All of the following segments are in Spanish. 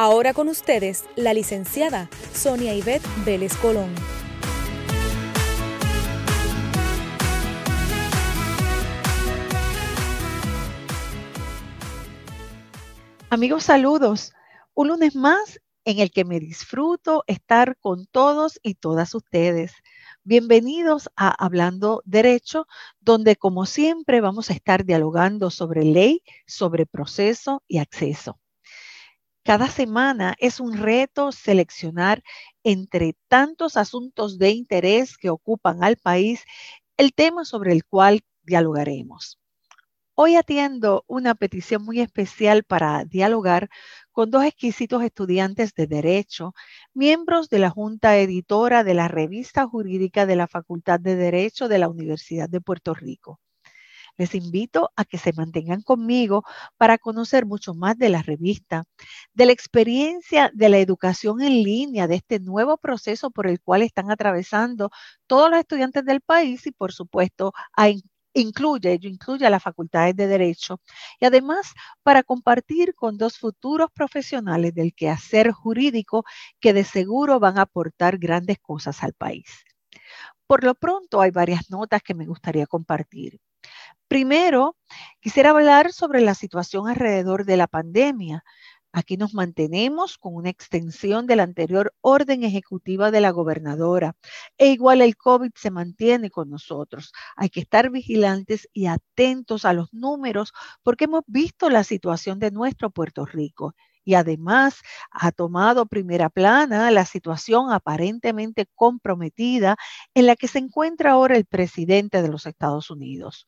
Ahora con ustedes, la licenciada Sonia Ivette Vélez Colón. Amigos, saludos. Un lunes más en el que me disfruto estar con todos y todas ustedes. Bienvenidos a Hablando Derecho, donde como siempre vamos a estar dialogando sobre ley, sobre proceso y acceso. Cada semana es un reto seleccionar entre tantos asuntos de interés que ocupan al país el tema sobre el cual dialogaremos. Hoy atiendo una petición muy especial para dialogar con dos exquisitos estudiantes de Derecho, miembros de la Junta Editora de la Revista Jurídica de la Facultad de Derecho de la Universidad de Puerto Rico. Les invito a que se mantengan conmigo para conocer mucho más de la revista, de la experiencia de la educación en línea, de este nuevo proceso por el cual están atravesando todos los estudiantes del país y por supuesto incluye, ello incluye a las facultades de Derecho y además para compartir con dos futuros profesionales del quehacer jurídico que de seguro van a aportar grandes cosas al país. Por lo pronto hay varias notas que me gustaría compartir. Primero, quisiera hablar sobre la situación alrededor de la pandemia. Aquí nos mantenemos con una extensión de la anterior orden ejecutiva de la gobernadora. E igual el COVID se mantiene con nosotros. Hay que estar vigilantes y atentos a los números porque hemos visto la situación de nuestro Puerto Rico. Y además ha tomado primera plana la situación aparentemente comprometida en la que se encuentra ahora el presidente de los Estados Unidos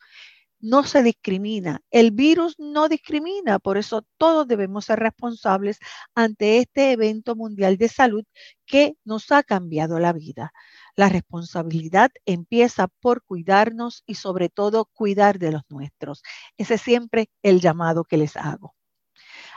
no se discrimina. El virus no discrimina, por eso todos debemos ser responsables ante este evento mundial de salud que nos ha cambiado la vida. La responsabilidad empieza por cuidarnos y sobre todo cuidar de los nuestros. Ese es siempre el llamado que les hago.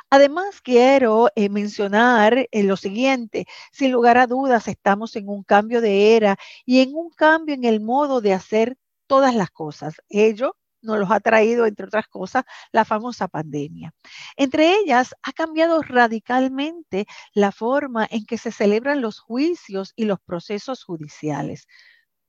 Además, quiero eh, mencionar eh, lo siguiente, sin lugar a dudas, estamos en un cambio de era y en un cambio en el modo de hacer todas las cosas. Ello nos los ha traído, entre otras cosas, la famosa pandemia. Entre ellas, ha cambiado radicalmente la forma en que se celebran los juicios y los procesos judiciales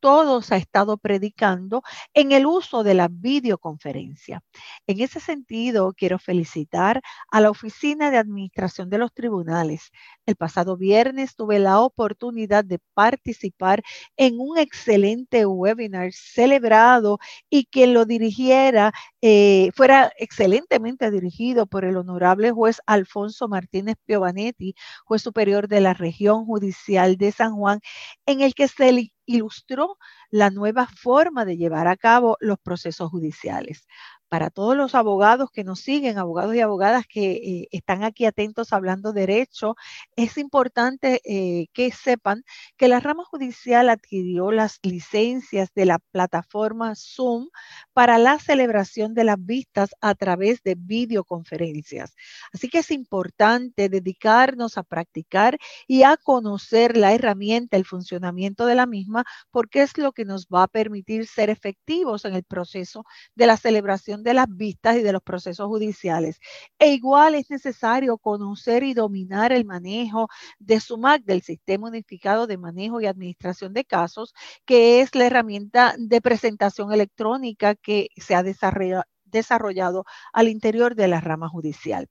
todos ha estado predicando en el uso de la videoconferencia. En ese sentido, quiero felicitar a la Oficina de Administración de los Tribunales. El pasado viernes tuve la oportunidad de participar en un excelente webinar celebrado y quien lo dirigiera eh, fuera excelentemente dirigido por el honorable juez Alfonso Martínez Piovanetti, juez superior de la región judicial de San Juan, en el que se ilustró la nueva forma de llevar a cabo los procesos judiciales para todos los abogados que nos siguen, abogados y abogadas que eh, están aquí atentos hablando derecho, es importante eh, que sepan que la rama judicial adquirió las licencias de la plataforma Zoom para la celebración de las vistas a través de videoconferencias. Así que es importante dedicarnos a practicar y a conocer la herramienta, el funcionamiento de la misma, porque es lo que nos va a permitir ser efectivos en el proceso de la celebración de las vistas y de los procesos judiciales. E igual es necesario conocer y dominar el manejo de SUMAC, del Sistema Unificado de Manejo y Administración de Casos, que es la herramienta de presentación electrónica que se ha desarrollado al interior de la rama judicial.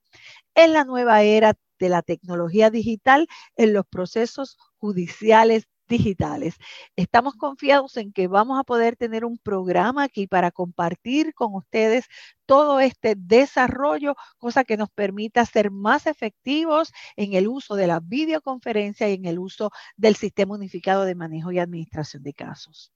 En la nueva era de la tecnología digital en los procesos judiciales digitales. Estamos confiados en que vamos a poder tener un programa aquí para compartir con ustedes todo este desarrollo, cosa que nos permita ser más efectivos en el uso de la videoconferencia y en el uso del sistema unificado de manejo y administración de casos.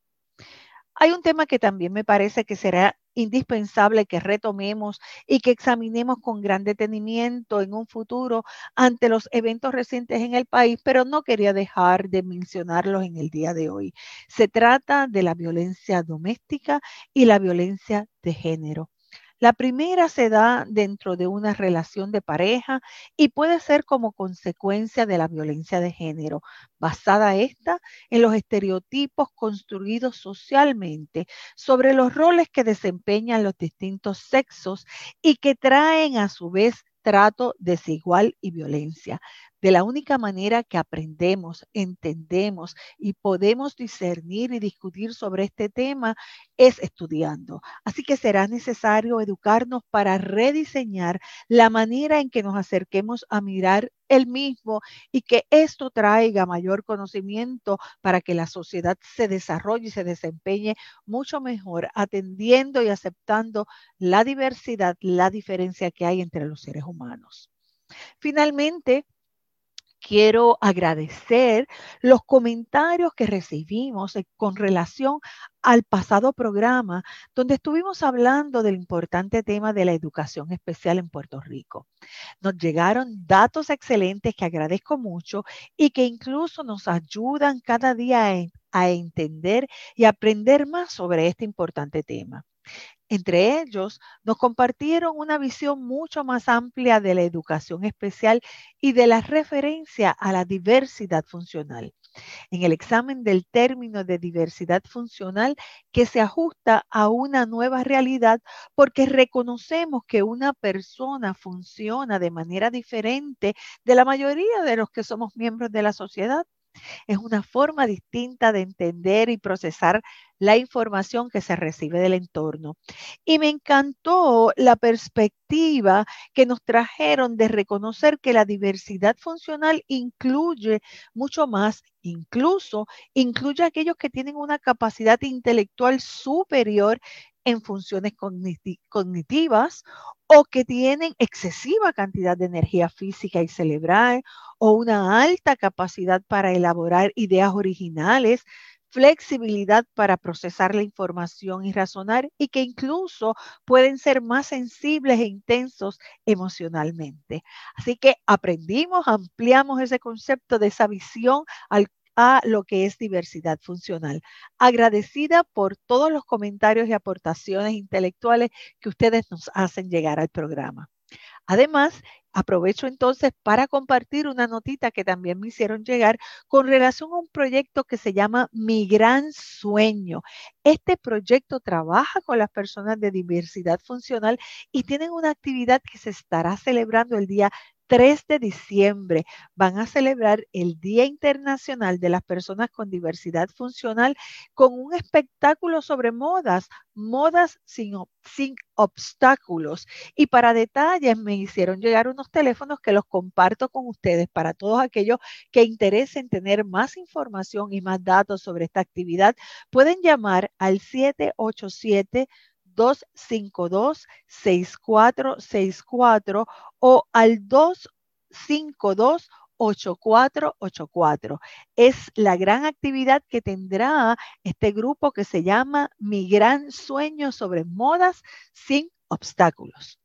Hay un tema que también me parece que será indispensable que retomemos y que examinemos con gran detenimiento en un futuro ante los eventos recientes en el país, pero no quería dejar de mencionarlos en el día de hoy. Se trata de la violencia doméstica y la violencia de género. La primera se da dentro de una relación de pareja y puede ser como consecuencia de la violencia de género, basada esta en los estereotipos construidos socialmente sobre los roles que desempeñan los distintos sexos y que traen a su vez trato desigual y violencia. De la única manera que aprendemos, entendemos y podemos discernir y discutir sobre este tema es estudiando. Así que será necesario educarnos para rediseñar la manera en que nos acerquemos a mirar el mismo y que esto traiga mayor conocimiento para que la sociedad se desarrolle y se desempeñe mucho mejor, atendiendo y aceptando la diversidad, la diferencia que hay entre los seres humanos. Finalmente, quiero agradecer los comentarios que recibimos con relación al pasado programa donde estuvimos hablando del importante tema de la educación especial en Puerto Rico. Nos llegaron datos excelentes que agradezco mucho y que incluso nos ayudan cada día a, entender y aprender más sobre este importante tema. Entre ellos, nos compartieron una visión mucho más amplia de la educación especial y de la referencia a la diversidad funcional. En el examen del término de diversidad funcional que se ajusta a una nueva realidad porque reconocemos que una persona funciona de manera diferente de la mayoría de los que somos miembros de la sociedad. Es una forma distinta de entender y procesar la información que se recibe del entorno. Y me encantó la perspectiva que nos trajeron de reconocer que la diversidad funcional incluye mucho más, incluso incluye a aquellos que tienen una capacidad intelectual superior en funciones cognitivas o que tienen excesiva cantidad de energía física y cerebral o una alta capacidad para elaborar ideas originales, flexibilidad para procesar la información y razonar y que incluso pueden ser más sensibles e intensos emocionalmente. Así que aprendimos, ampliamos ese concepto de esa visión al a lo que es diversidad funcional. Agradecida por todos los comentarios y aportaciones intelectuales que ustedes nos hacen llegar al programa. Además, aprovecho entonces para compartir una notita que también me hicieron llegar con relación a un proyecto que se llama Mi Gran Sueño. Este proyecto trabaja con las personas de diversidad funcional y tienen una actividad que se estará celebrando el día 3 de diciembre van a celebrar el Día Internacional de las Personas con Diversidad Funcional con un espectáculo sobre modas, modas sin, sin obstáculos. Y para detalles me hicieron llegar unos teléfonos que los comparto con ustedes para todos aquellos que interesen tener más información y más datos sobre esta actividad. Pueden llamar al 787 252-6464 o al 252-8484. Es la gran actividad que tendrá este grupo que se llama Mi Gran Sueño sobre Modas sin Obstáculos.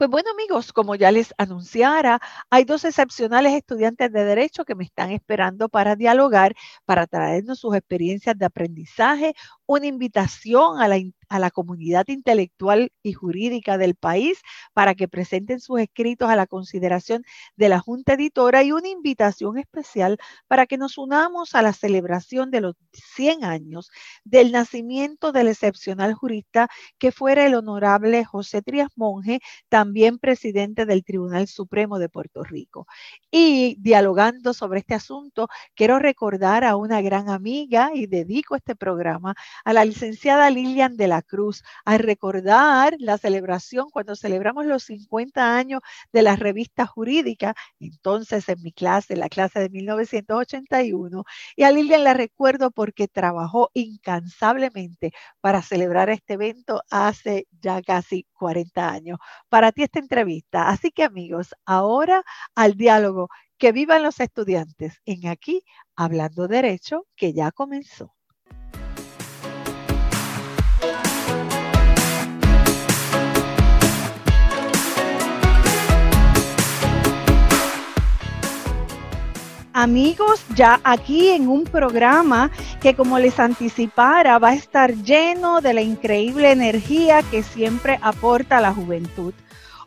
Pues bueno amigos, como ya les anunciara, hay dos excepcionales estudiantes de derecho que me están esperando para dialogar, para traernos sus experiencias de aprendizaje, una invitación a la a la comunidad intelectual y jurídica del país para que presenten sus escritos a la consideración de la Junta Editora y una invitación especial para que nos unamos a la celebración de los 100 años del nacimiento del excepcional jurista que fuera el honorable José Trías Monge, también presidente del Tribunal Supremo de Puerto Rico. Y dialogando sobre este asunto, quiero recordar a una gran amiga y dedico este programa a la licenciada Lilian de la Cruz, a recordar la celebración cuando celebramos los 50 años de la revista jurídica, entonces en mi clase, la clase de 1981, y a Lilian la recuerdo porque trabajó incansablemente para celebrar este evento hace ya casi 40 años. Para ti esta entrevista. Así que amigos, ahora al diálogo. Que vivan los estudiantes en aquí, hablando derecho, que ya comenzó. Amigos, ya aquí en un programa que como les anticipara va a estar lleno de la increíble energía que siempre aporta la juventud.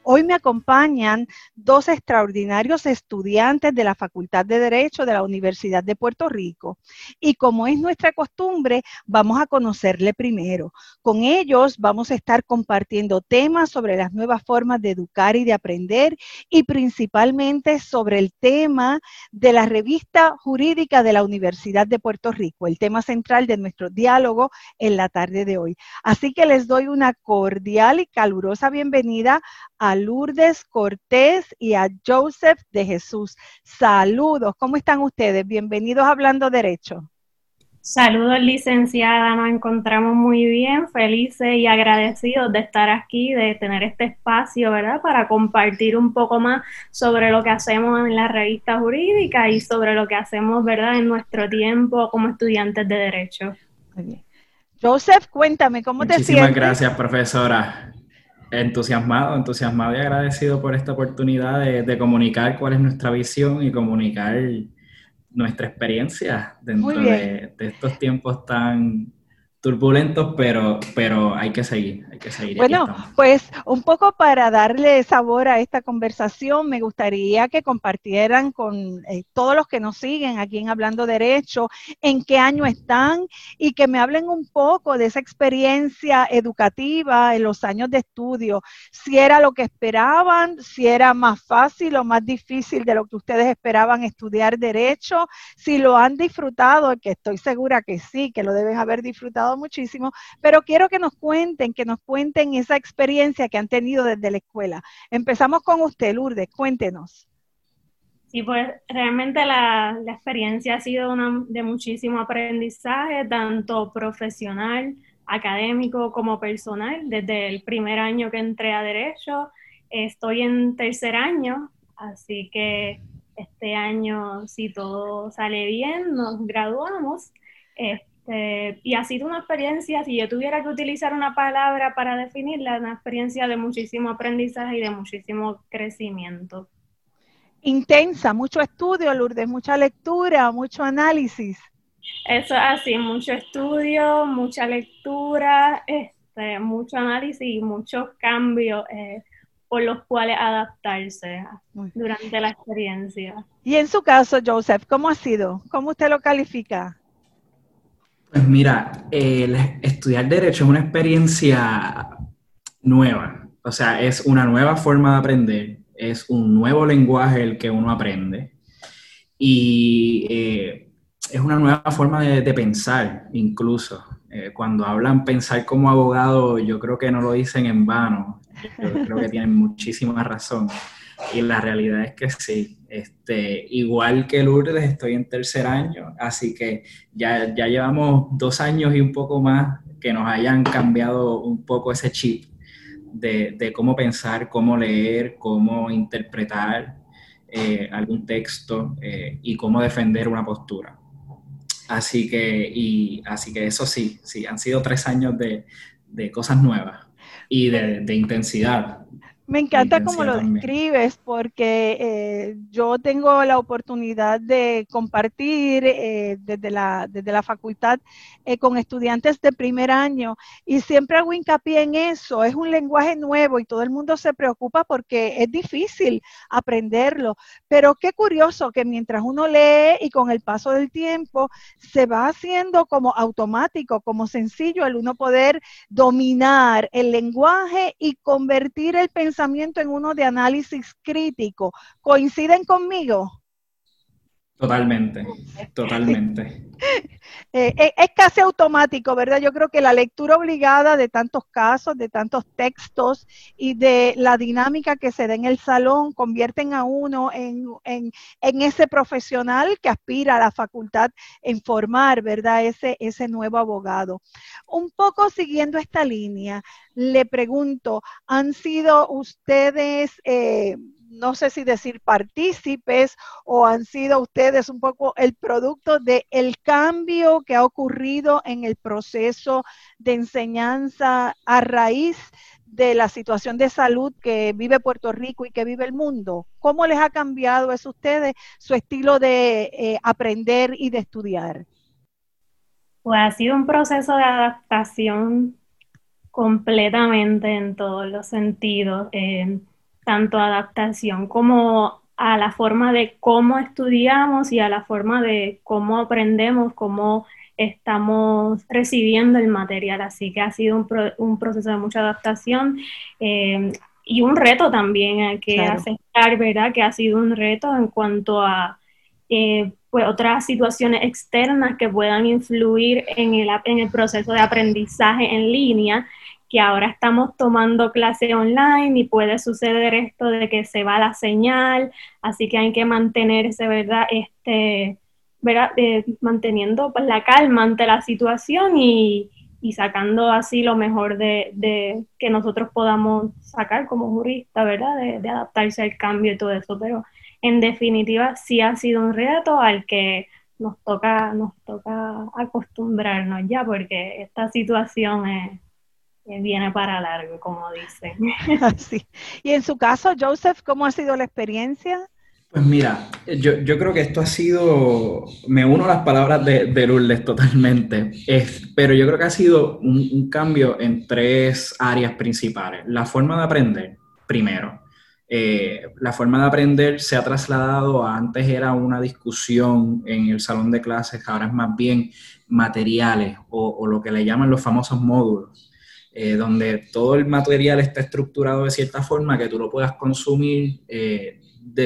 Hoy me acompañan dos extraordinarios estudiantes de la Facultad de Derecho de la Universidad de Puerto Rico. Y como es nuestra costumbre, vamos a conocerle primero. Con ellos vamos a estar compartiendo temas sobre las nuevas formas de educar y de aprender y principalmente sobre el tema de la revista jurídica de la Universidad de Puerto Rico, el tema central de nuestro diálogo en la tarde de hoy. Así que les doy una cordial y calurosa bienvenida a Lourdes Cortés y a Joseph de Jesús. Saludos, ¿cómo están ustedes? Bienvenidos a Hablando Derecho. Saludos, licenciada. Nos encontramos muy bien, felices y agradecidos de estar aquí, de tener este espacio, ¿verdad? Para compartir un poco más sobre lo que hacemos en la revista jurídica y sobre lo que hacemos, ¿verdad? En nuestro tiempo como estudiantes de Derecho. Joseph, cuéntame, ¿cómo te sientes? Muchísimas gracias, profesora entusiasmado, entusiasmado y agradecido por esta oportunidad de, comunicar cuál es nuestra visión y comunicar nuestra experiencia dentro de, estos tiempos tan turbulentos, pero, pero hay que seguir, hay que seguir. Bueno, pues un poco para darle sabor a esta conversación, me gustaría que compartieran con eh, todos los que nos siguen aquí en Hablando Derecho, en qué año están y que me hablen un poco de esa experiencia educativa en los años de estudio, si era lo que esperaban, si era más fácil o más difícil de lo que ustedes esperaban estudiar Derecho, si lo han disfrutado, que estoy segura que sí, que lo deben haber disfrutado muchísimo, pero quiero que nos cuenten, que nos cuenten esa experiencia que han tenido desde la escuela. Empezamos con usted, Lourdes, cuéntenos. Sí, pues realmente la, experiencia ha sido una, de muchísimo aprendizaje, tanto profesional, académico como personal. Desde el primer año que entré a Derecho, estoy en tercer año, así que este año, si todo sale bien, nos graduamos. Y ha sido una experiencia, si yo tuviera que utilizar una palabra para definirla, una experiencia de muchísimo aprendizaje y de muchísimo crecimiento. Intensa, mucho estudio, Lourdes, mucha lectura, mucho análisis. Eso es así, mucho estudio, mucha lectura, este, mucho análisis y muchos cambios eh, por los cuales adaptarse durante la experiencia. Y en su caso, Joseph, ¿cómo ha sido? ¿Cómo usted lo califica? Pues mira, estudiar derecho es una experiencia nueva, o sea, es una nueva forma de aprender, es un nuevo lenguaje el que uno aprende y eh, es una nueva forma de, pensar incluso. Eh, cuando hablan pensar como abogado, yo creo que no lo dicen en vano, yo creo que tienen muchísima razón. Y la realidad es que sí. Este, igual que Lourdes, estoy en tercer año, así que ya, ya llevamos dos años y un poco más que nos hayan cambiado un poco ese chip de, de cómo pensar, cómo leer, cómo interpretar eh, algún texto eh, y cómo defender una postura. Así que, y, así que eso sí, sí, han sido tres años de, de cosas nuevas y de, de intensidad, me encanta cómo lo describes porque eh, yo tengo la oportunidad de compartir eh, desde, la, desde la facultad eh, con estudiantes de primer año y siempre hago hincapié en eso. Es un lenguaje nuevo y todo el mundo se preocupa porque es difícil aprenderlo. Pero qué curioso que mientras uno lee y con el paso del tiempo se va haciendo como automático, como sencillo el uno poder dominar el lenguaje y convertir el pensamiento pensamiento en uno de análisis crítico. ¿Coinciden conmigo? Totalmente, totalmente. Eh, eh, es casi automático, ¿verdad? Yo creo que la lectura obligada de tantos casos, de tantos textos y de la dinámica que se da en el salón convierten a uno en, en, ese profesional que aspira a la facultad en formar, ¿verdad? Ese, ese nuevo abogado. Un poco siguiendo esta línea, le pregunto, ¿han sido ustedes... Eh, no sé si decir partícipes o han sido ustedes un poco el producto del el cambio que ha ocurrido en el proceso de enseñanza a raíz de la situación de salud que vive Puerto Rico y que vive el mundo? ¿Cómo les ha cambiado eso a ustedes su estilo de eh, aprender y de estudiar? Pues ha sido un proceso de adaptación completamente en todos los sentidos, tanto adaptación como a la forma de cómo estudiamos y a la forma de cómo aprendemos, cómo estamos recibiendo el material. Así que ha sido un, proceso de mucha adaptación eh, y un reto también hay que aceptar, ¿verdad? Que ha sido un reto en cuanto a eh, pues otras situaciones externas que puedan influir en el, en el proceso de aprendizaje en línea que ahora estamos tomando clase online y puede suceder esto de que se va la señal, así que hay que mantenerse, ¿verdad? Este, ¿verdad? Eh, manteniendo pues, la calma ante la situación y, sacando así lo mejor de, que nosotros podamos sacar como jurista, ¿verdad? De, de, adaptarse al cambio y todo eso, pero en definitiva sí ha sido un reto al que nos toca, nos toca acostumbrarnos ya, porque esta situación es viene para largo, como dicen. Así. Y en su caso, Joseph, ¿cómo ha sido la experiencia? Pues mira, yo, yo creo que esto ha sido, me uno a las palabras de, de Lourdes totalmente, es, pero yo creo que ha sido un, un, cambio en tres áreas principales. La forma de aprender, primero. Eh, la forma de aprender se ha trasladado a antes era una discusión en el salón de clases, ahora es más bien materiales o, o lo que le llaman los famosos módulos. Eh, donde todo el material está estructurado de cierta forma que tú lo puedas consumir eh,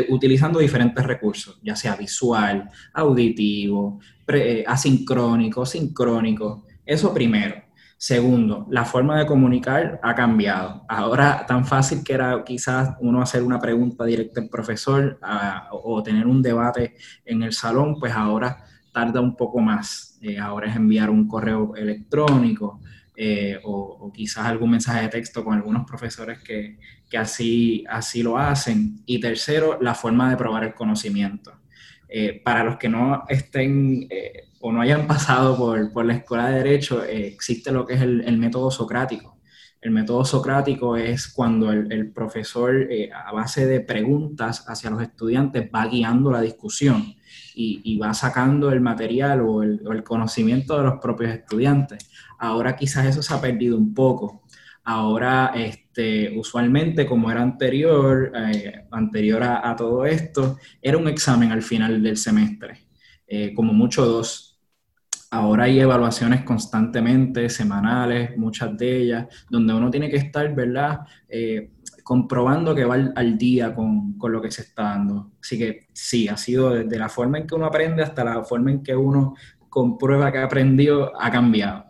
utilizando diferentes recursos, ya sea visual, auditivo, eh, asincrónico, sincrónico. Eso primero. Segundo, la forma de comunicar ha cambiado. Ahora, tan fácil que era quizás uno hacer una pregunta directa al profesor o tener un debate en el salón, pues ahora tarda un poco más. ahora es enviar un correo electrónico, eh, o, quizás algún mensaje de texto con algunos profesores que, que, así, así lo hacen. Y tercero, la forma de probar el conocimiento. Eh, para los que no estén eh, o no hayan pasado por, por la escuela de derecho, existe lo que es el, el, método socrático. El método socrático es cuando el, el profesor, a base de preguntas hacia los estudiantes, va guiando la discusión y, va sacando el material o el, o el conocimiento de los propios estudiantes. Ahora quizás eso se ha perdido un poco. Ahora, este, usualmente, como era anterior, eh, anterior a, todo esto, era un examen al final del semestre, eh, como mucho dos. Ahora hay evaluaciones constantemente, semanales, muchas de ellas, donde uno tiene que estar, ¿verdad? Eh, comprobando que va al, día con, con, lo que se está dando. Así que sí, ha sido desde la forma en que uno aprende hasta la forma en que uno comprueba que ha aprendido, ha cambiado.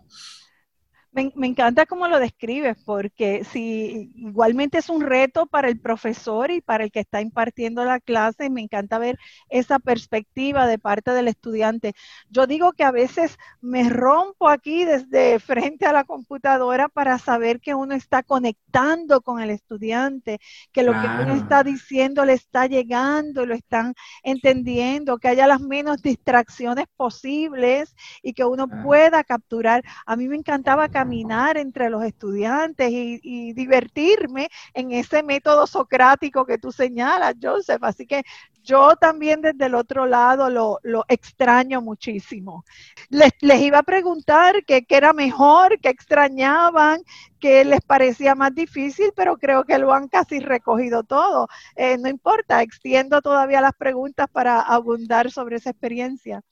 Me, encanta cómo lo describes, porque si igualmente es un reto para el profesor y para el que está impartiendo la clase, me encanta ver esa perspectiva de parte del estudiante. Yo digo que a veces me rompo aquí desde frente a la computadora para saber que uno está conectando con el estudiante, que lo que uno está diciendo le está llegando, lo están entendiendo, que haya las menos distracciones posibles y que uno pueda capturar. A mí me encantaba caminar entre los estudiantes y, divertirme en ese método socrático que tú señalas, Joseph. Así que yo también desde el otro lado lo, extraño muchísimo. Les, iba a preguntar qué era mejor, qué extrañaban, qué les parecía más difícil, pero creo que lo han casi recogido todo. Eh, no importa, extiendo todavía las preguntas para abundar sobre esa experiencia.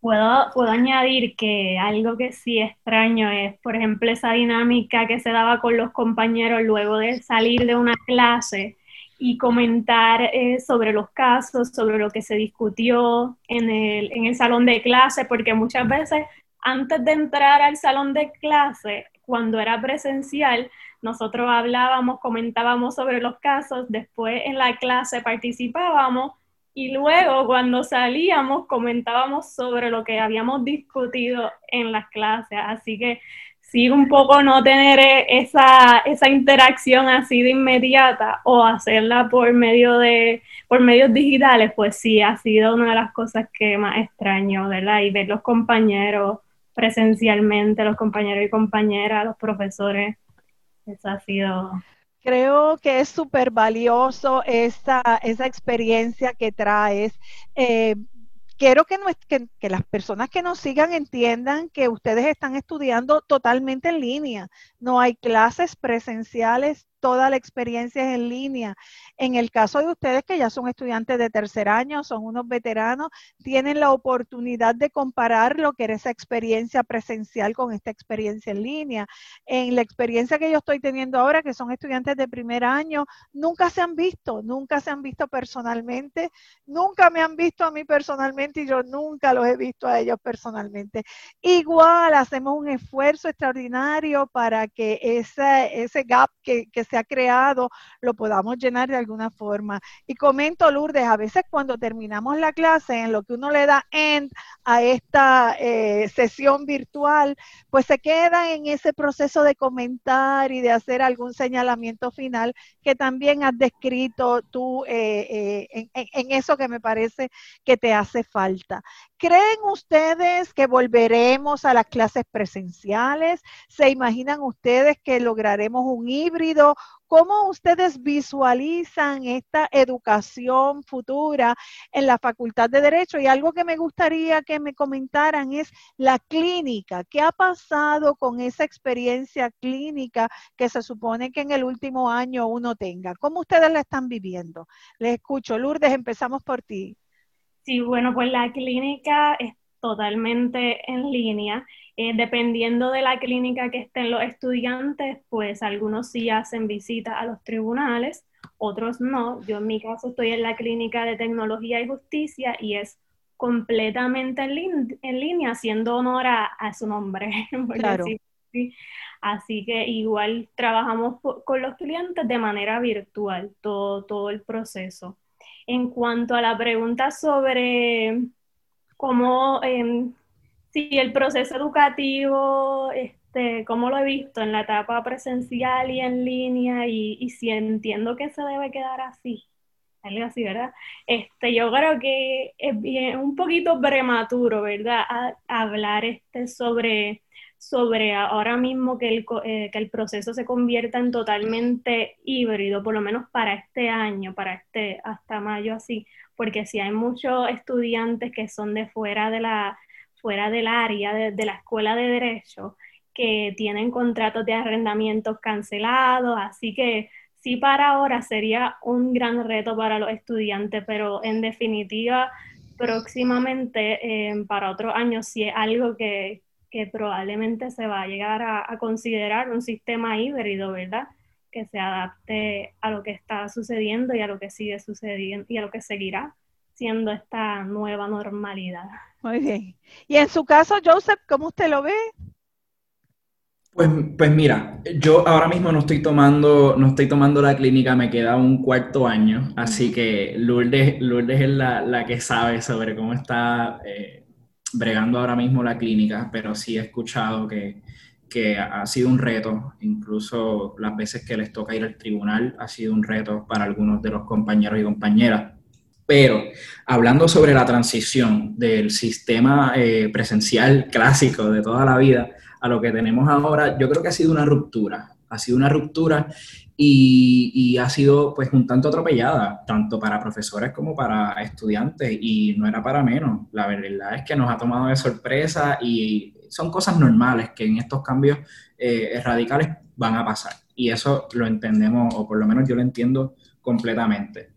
Puedo, puedo añadir que algo que sí extraño es, por ejemplo, esa dinámica que se daba con los compañeros luego de salir de una clase y comentar eh, sobre los casos, sobre lo que se discutió en el, en el salón de clase, porque muchas veces antes de entrar al salón de clase, cuando era presencial, nosotros hablábamos, comentábamos sobre los casos, después en la clase participábamos y luego cuando salíamos comentábamos sobre lo que habíamos discutido en las clases, así que sí un poco no tener e, esa, esa interacción así de inmediata o hacerla por medio de por medios digitales, pues sí ha sido una de las cosas que más extraño, ¿verdad? Y ver los compañeros presencialmente, los compañeros y compañeras, los profesores, Eso ha sido... Creo que es súper valioso esa, esa experiencia que traes. Eh, quiero que, que, las personas que nos sigan entiendan que ustedes están estudiando totalmente en línea. No hay clases presenciales, toda la experiencia es en línea. En el caso de ustedes que ya son estudiantes de tercer año, son unos veteranos, tienen la oportunidad de comparar lo que era esa experiencia presencial con esta experiencia en línea. En la experiencia que yo estoy teniendo ahora, que son estudiantes de primer año, nunca se han visto, nunca se han visto personalmente, nunca me han visto a mí personalmente y yo nunca los he visto a ellos personalmente. Igual hacemos un esfuerzo extraordinario para que ese, ese gap que, que se ha creado lo podamos llenar de alguna forma. Y comento, Lourdes, a veces cuando terminamos la clase, en lo que uno le da end a esta eh, sesión virtual, pues se queda en ese proceso de comentar y de hacer algún señalamiento final que también has descrito tú eh, eh, en eso que me parece que te hace falta. ¿Creen ustedes que volveremos a las clases presenciales? ¿Se imaginan ustedes que lograremos un híbrido? ¿Cómo ustedes visualizan esta educación futura en la Facultad de Derecho? Y algo que me gustaría que me comentaran es la clínica. ¿Qué ha pasado con esa experiencia clínica que se supone que en el último año uno tenga? ¿Cómo ustedes la están viviendo? Les escucho. Lourdes, empezamos por ti. Sí, bueno, pues la clínica totalmente en línea. Eh, dependiendo de la clínica que estén los estudiantes, pues algunos sí hacen visitas a los tribunales, otros no. Yo en mi caso estoy en la clínica de tecnología y justicia y es completamente en, línea, haciendo honor a, su nombre. Claro. Así que igual trabajamos con los clientes de manera virtual, todo, todo el proceso. En cuanto a la pregunta sobre cómo, em, si el proceso educativo, este, cómo lo he visto en la etapa presencial y en línea, y, si entiendo que se debe quedar así, algo así, ¿verdad? Este, yo creo que es bien, un poquito prematuro, ¿verdad? hablar este sobre sobre ahora mismo que el, eh, que el proceso se convierta en totalmente híbrido, por lo menos para este año, para este hasta mayo así, porque si hay muchos estudiantes que son de fuera de la fuera del área de, la escuela de derecho que tienen contratos de arrendamientos cancelados, así que sí para ahora sería un gran reto para los estudiantes, pero en definitiva próximamente eh, para otros años sí es algo que, que probablemente se va a llegar a, considerar un sistema híbrido, ¿verdad? Que se adapte a lo que está sucediendo y a lo que sigue sucediendo y a lo que seguirá siendo esta nueva normalidad. Muy bien. Y en su caso, Joseph, ¿cómo usted lo ve? Pues, pues mira, yo ahora mismo no estoy tomando, no estoy tomando la clínica, me queda un cuarto año, así que Lourdes, Lourdes es la, la que sabe sobre cómo está eh, bregando ahora mismo la clínica, pero sí he escuchado que, que ha sido un reto, incluso las veces que les toca ir al tribunal ha sido un reto para algunos de los compañeros y compañeras. Pero hablando sobre la transición del sistema eh, presencial clásico de toda la vida a lo que tenemos ahora, yo creo que ha sido una ruptura. Ha sido una ruptura y, ha sido pues un tanto atropellada, tanto para profesores como para estudiantes, y no era para menos. La verdad es que nos ha tomado de sorpresa y son cosas normales que en estos cambios eh, radicales van a pasar. Y eso lo entendemos, o por lo menos yo lo entiendo completamente.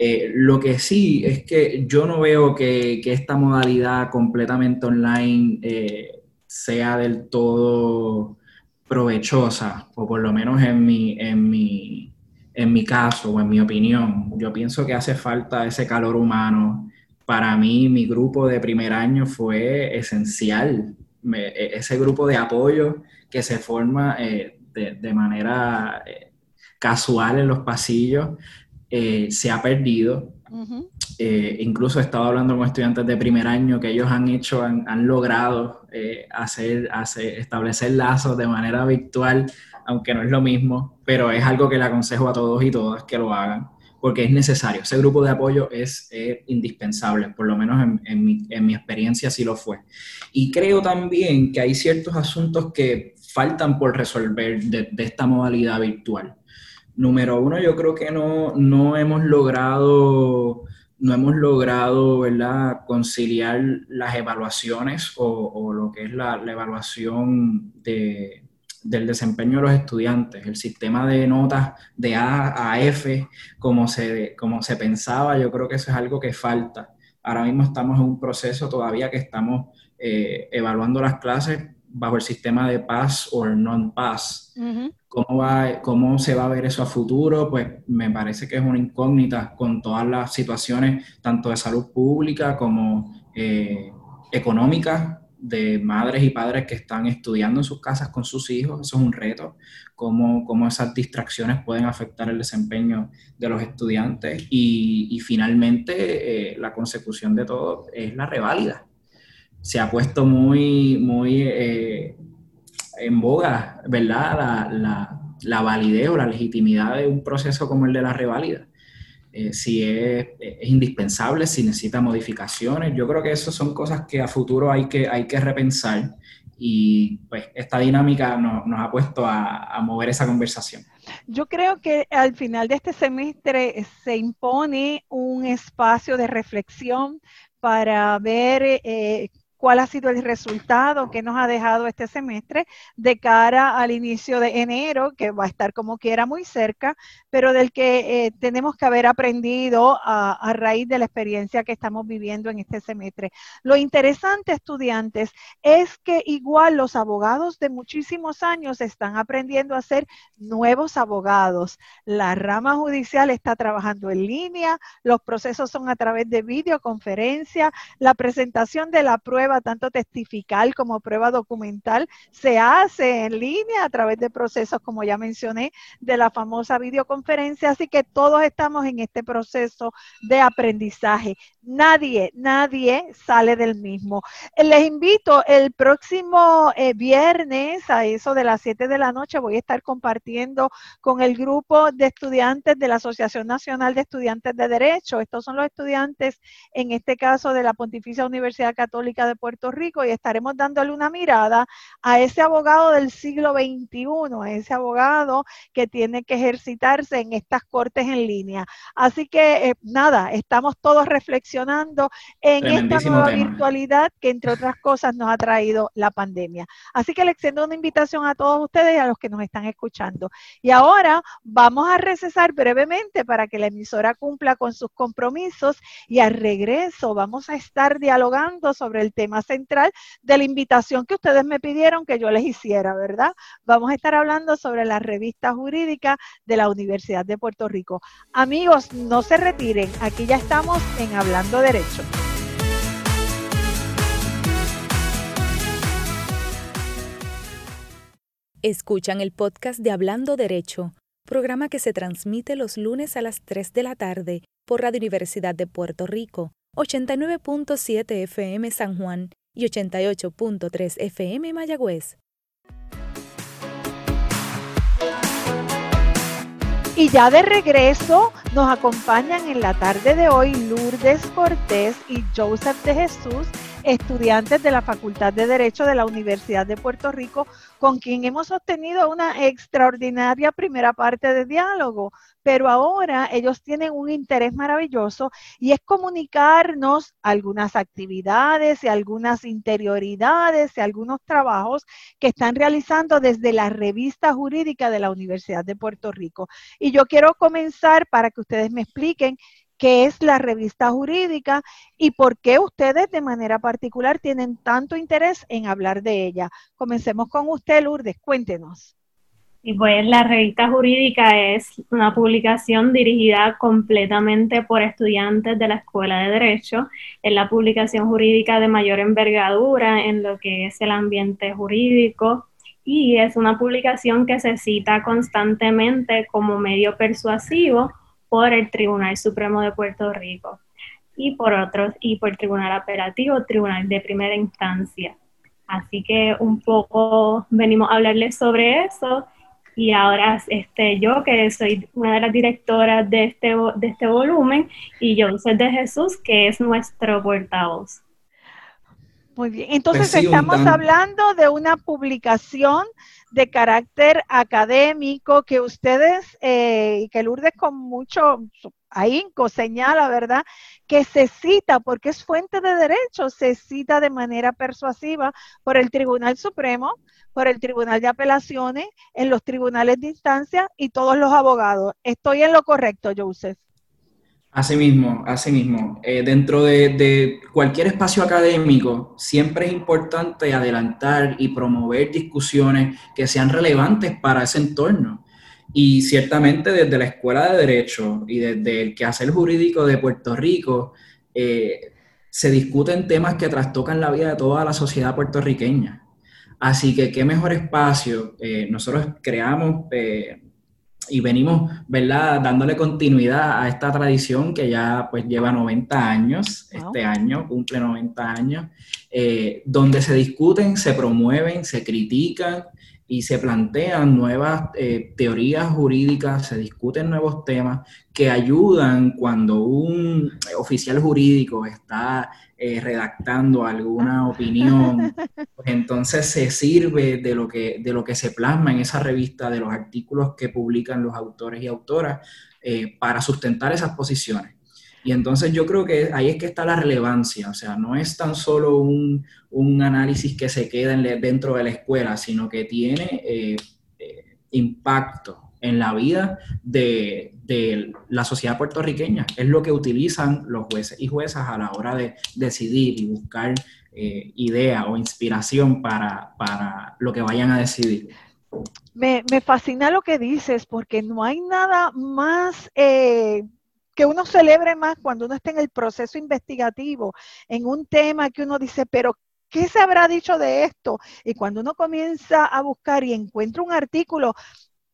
Eh, lo que sí es que yo no veo que, esta modalidad completamente online eh, sea del todo provechosa, o por lo menos en mi, en mi, en mi caso o en mi opinión, yo pienso que hace falta ese calor humano. Para mí, mi grupo de primer año fue esencial. E, ese grupo de apoyo que se forma eh, de, manera eh, casual en los pasillos eh, se ha perdido. incluso he estado hablando con estudiantes de primer año que ellos han hecho, han, han logrado eh, hacer, hacer, establecer lazos de manera virtual, aunque no es lo mismo, pero es algo que le aconsejo a todos y todas que lo hagan, porque es necesario. Ese grupo de apoyo es, indispensable, por lo menos en, mi, en mi experiencia sí lo fue. Y creo también que hay ciertos asuntos que faltan por resolver de, esta modalidad virtual. Número uno, yo creo que no, no hemos logrado no hemos logrado ¿verdad? conciliar las evaluaciones o, lo que es la, evaluación de, del desempeño de los estudiantes. El sistema de notas de A a F, como se, como se pensaba, yo creo que eso es algo que falta. Ahora mismo estamos en un proceso todavía que estamos eh, evaluando las clases bajo el sistema de pass o non-pass. ¿Cómo, va, ¿Cómo se va a ver eso a futuro? Pues me parece que es una incógnita con todas las situaciones, tanto de salud pública como eh, económicas, de madres y padres que están estudiando en sus casas con sus hijos. Eso es un reto, cómo, cómo esas distracciones pueden afectar el desempeño de los estudiantes. Y, y finalmente, eh, la consecución de todo es la reválida se ha puesto muy, muy eh, en boga, ¿verdad? La, validez o la legitimidad de un proceso como el de la reválida. Eh, si es, indispensable, si necesita modificaciones. Yo creo que eso son cosas que a futuro hay que, hay que repensar y pues esta dinámica nos ha puesto a, a, mover esa conversación. Yo creo que al final de este semestre se impone un espacio de reflexión para ver eh, cuál ha sido el resultado que nos ha dejado este semestre de cara al inicio de enero, que va a estar como quiera muy cerca, pero del que eh, tenemos que haber aprendido a, a, raíz de la experiencia que estamos viviendo en este semestre. Lo interesante, estudiantes, es que igual los abogados de muchísimos años están aprendiendo a ser nuevos abogados. La rama judicial está trabajando en línea, los procesos son a través de videoconferencia, la presentación de la prueba tanto testifical como prueba documental, se hace en línea a través de procesos, como ya mencioné, de la famosa videoconferencia. Así que todos estamos en este proceso de aprendizaje. Nadie, nadie sale del mismo. Les invito el próximo eh, viernes a eso de las 7 de la noche. Voy a estar compartiendo con el grupo de estudiantes de la Asociación Nacional de Estudiantes de Derecho. Estos son los estudiantes, en este caso, de la Pontificia Universidad Católica de Puerto Rico y estaremos dándole una mirada a ese abogado del siglo XXI, a ese abogado que tiene que ejercitarse en estas cortes en línea. Así que eh, nada, estamos todos reflexionando en esta nueva virtualidad que entre otras cosas nos ha traído la pandemia. Así que le extiendo una invitación a todos ustedes y a los que nos están escuchando. Y ahora vamos a recesar brevemente para que la emisora cumpla con sus compromisos y al regreso vamos a estar dialogando sobre el tema central de la invitación que ustedes me pidieron que yo les hiciera, ¿verdad? Vamos a estar hablando sobre la revista jurídica de la Universidad de Puerto Rico. Amigos, no se retiren, aquí ya estamos en Hablando Derecho. Escuchan el podcast de Hablando Derecho, programa que se transmite los lunes a las 3 de la tarde por Radio Universidad de Puerto Rico 89.7 FM San Juan y 88.3 FM Mayagüez. Y ya de regreso nos acompañan en la tarde de hoy Lourdes Cortés y Joseph de Jesús estudiantes de la Facultad de Derecho de la Universidad de Puerto Rico, con quien hemos obtenido una extraordinaria primera parte de diálogo. Pero ahora ellos tienen un interés maravilloso y es comunicarnos algunas actividades y algunas interioridades y algunos trabajos que están realizando desde la revista jurídica de la Universidad de Puerto Rico. Y yo quiero comenzar para que ustedes me expliquen qué es la revista jurídica y por qué ustedes de manera particular tienen tanto interés en hablar de ella. Comencemos con usted, Lourdes, cuéntenos. Y pues la revista jurídica es una publicación dirigida completamente por estudiantes de la Escuela de Derecho. Es la publicación jurídica de mayor envergadura en lo que es el ambiente jurídico y es una publicación que se cita constantemente como medio persuasivo por el Tribunal Supremo de Puerto Rico y por otros, y por el Tribunal Apelativo, Tribunal de Primera Instancia. Así que un poco venimos a hablarles sobre eso y ahora este, yo, que soy una de las directoras de este, de este volumen, y soy de Jesús, que es nuestro portavoz. Muy bien, entonces estamos hablando de una publicación de carácter académico que ustedes eh, y que Lourdes con mucho ahínco señala, ¿verdad? Que se cita, porque es fuente de derecho, se cita de manera persuasiva por el Tribunal Supremo, por el Tribunal de Apelaciones, en los tribunales de instancia y todos los abogados. Estoy en lo correcto, Joseph. Asimismo, asimismo. Eh, dentro de, cualquier espacio académico, siempre es importante adelantar y promover discusiones que sean relevantes para ese entorno. Y ciertamente desde la Escuela de Derecho y desde el quehacer jurídico de Puerto Rico, eh, se discuten temas que trastocan la vida de toda la sociedad puertorriqueña. Así que qué mejor espacio. Eh, nosotros creamos y venimos, ¿verdad?, dándole continuidad a esta tradición que ya pues lleva 90 años, este año cumple 90 años, eh, donde se discuten, se promueven, se critican y se plantean nuevas eh, teorías jurídicas, se discuten nuevos temas que ayudan cuando un oficial jurídico está eh, redactando alguna opinión, pues entonces se sirve de lo, que, de lo que se plasma en esa revista, de los artículos que publican los autores y autoras eh, para sustentar esas posiciones. Y entonces yo creo que ahí es que está la relevancia, o sea, no es tan solo un, análisis que se queda dentro de la escuela, sino que tiene eh, eh, impacto en la vida de, la sociedad puertorriqueña. Es lo que utilizan los jueces y juezas a la hora de decidir y buscar eh, idea o inspiración para, lo que vayan a decidir. Me, fascina lo que dices, porque no hay nada más que uno celebre más cuando uno está en el proceso investigativo, en un tema que uno dice, pero ¿qué se habrá dicho de esto? Y cuando uno comienza a buscar y encuentra un artículo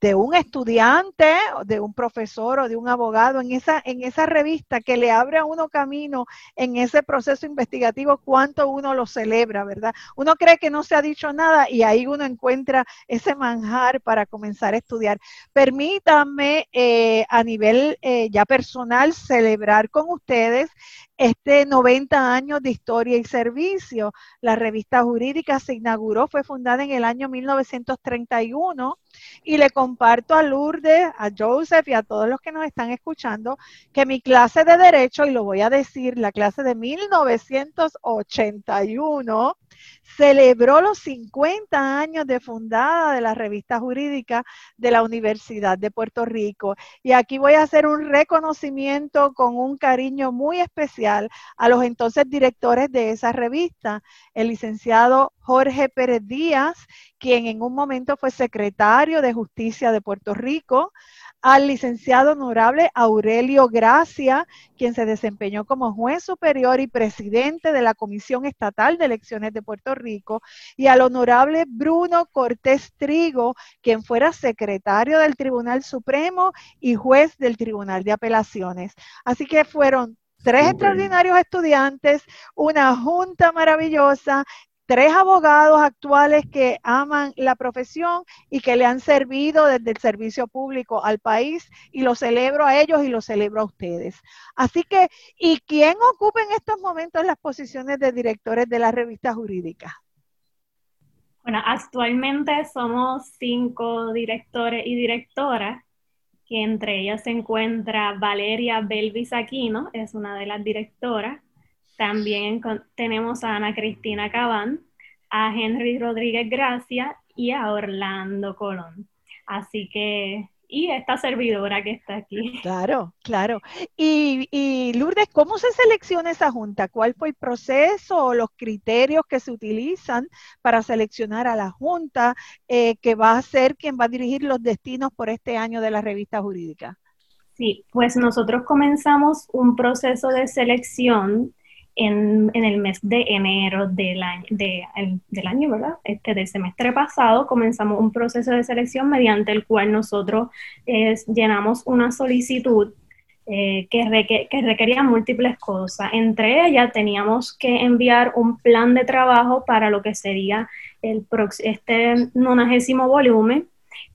de un estudiante, de un profesor o de un abogado en esa, en esa revista que le abre a uno camino en ese proceso investigativo, cuánto uno lo celebra, ¿verdad? Uno cree que no se ha dicho nada y ahí uno encuentra ese manjar para comenzar a estudiar. Permítanme eh, a nivel eh, ya personal celebrar con ustedes este 90 años de historia y servicio. La revista jurídica se inauguró, fue fundada en el año 1931 y le comparto a Lourdes, a Joseph y a todos los que nos están escuchando que mi clase de derecho, y lo voy a decir, la clase de 1981, celebró los 50 años de fundada de la revista jurídica de la Universidad de Puerto Rico. Y aquí voy a hacer un reconocimiento con un cariño muy especial a los entonces directores de esa revista, el licenciado Jorge Pérez Díaz, quien en un momento fue secretario de Justicia de Puerto Rico, al licenciado honorable Aurelio Gracia, quien se desempeñó como juez superior y presidente de la Comisión Estatal de Elecciones de Puerto Rico, y al honorable Bruno Cortés Trigo, quien fuera secretario del Tribunal Supremo y juez del Tribunal de Apelaciones. Así que fueron tres extraordinarios estudiantes, una junta maravillosa tres abogados actuales que aman la profesión y que le han servido desde el servicio público al país y lo celebro a ellos y lo celebro a ustedes. Así que, ¿y quién ocupa en estos momentos las posiciones de directores de la revista jurídica? Bueno, actualmente somos cinco directores y directoras, que entre ellas se encuentra Valeria Belvis Aquino, es una de las directoras, también tenemos a Ana Cristina Cabán, a Henry Rodríguez Gracia y a Orlando Colón. Así que, y esta servidora que está aquí. Claro, claro. Y, Lourdes, ¿cómo se selecciona esa junta? ¿Cuál fue el proceso o los criterios que se utilizan para seleccionar a la junta eh, que va a ser quien va a dirigir los destinos por este año de la revista jurídica? Sí, pues nosotros comenzamos un proceso de selección en, el mes de enero del año, del año, ¿verdad? Este, del semestre pasado comenzamos un proceso de selección mediante el cual nosotros eh, llenamos una solicitud eh, que, que, requería múltiples cosas. Entre ellas teníamos que enviar un plan de trabajo para lo que sería el este nonagésimo volumen.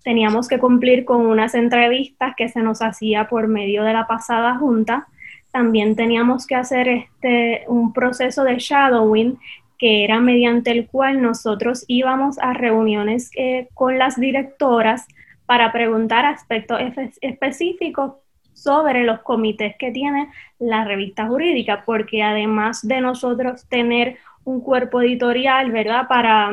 Teníamos que cumplir con unas entrevistas que se nos hacía por medio de la pasada junta también teníamos que hacer este, un proceso de shadowing que era mediante el cual nosotros íbamos a reuniones eh, con las directoras para preguntar aspectos específicos sobre los comités que tiene la revista jurídica, porque además de nosotros tener un cuerpo editorial, ¿verdad? Para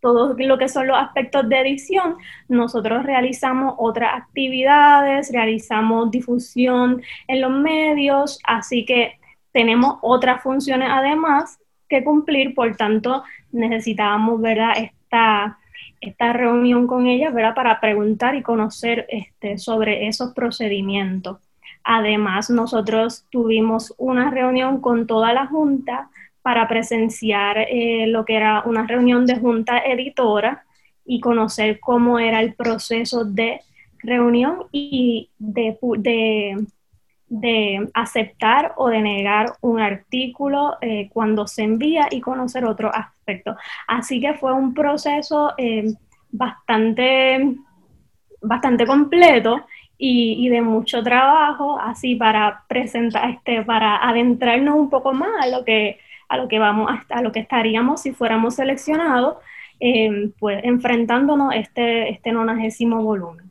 todo lo que son los aspectos de edición, nosotros realizamos otras actividades, realizamos difusión en los medios, así que tenemos otras funciones además que cumplir, por tanto necesitábamos, ¿verdad? Esta, esta reunión con ellas. Para preguntar y conocer este, sobre esos procedimientos. Además, nosotros tuvimos una reunión con toda la Junta para presenciar eh, lo que era una reunión de Junta Editora y conocer cómo era el proceso de reunión y de, de aceptar o de negar un artículo eh, cuando se envía y conocer otro aspecto. Así que fue un proceso eh, bastante, bastante completo y, de mucho trabajo, así para presentar, este, para adentrarnos un poco más a lo que, a lo que vamos, a lo que estaríamos si fuéramos seleccionados, eh, pues enfrentándonos este, este nonagésimo volumen.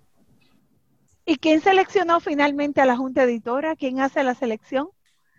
¿Y quién seleccionó finalmente a la Junta Editora? ¿Quién hace la selección?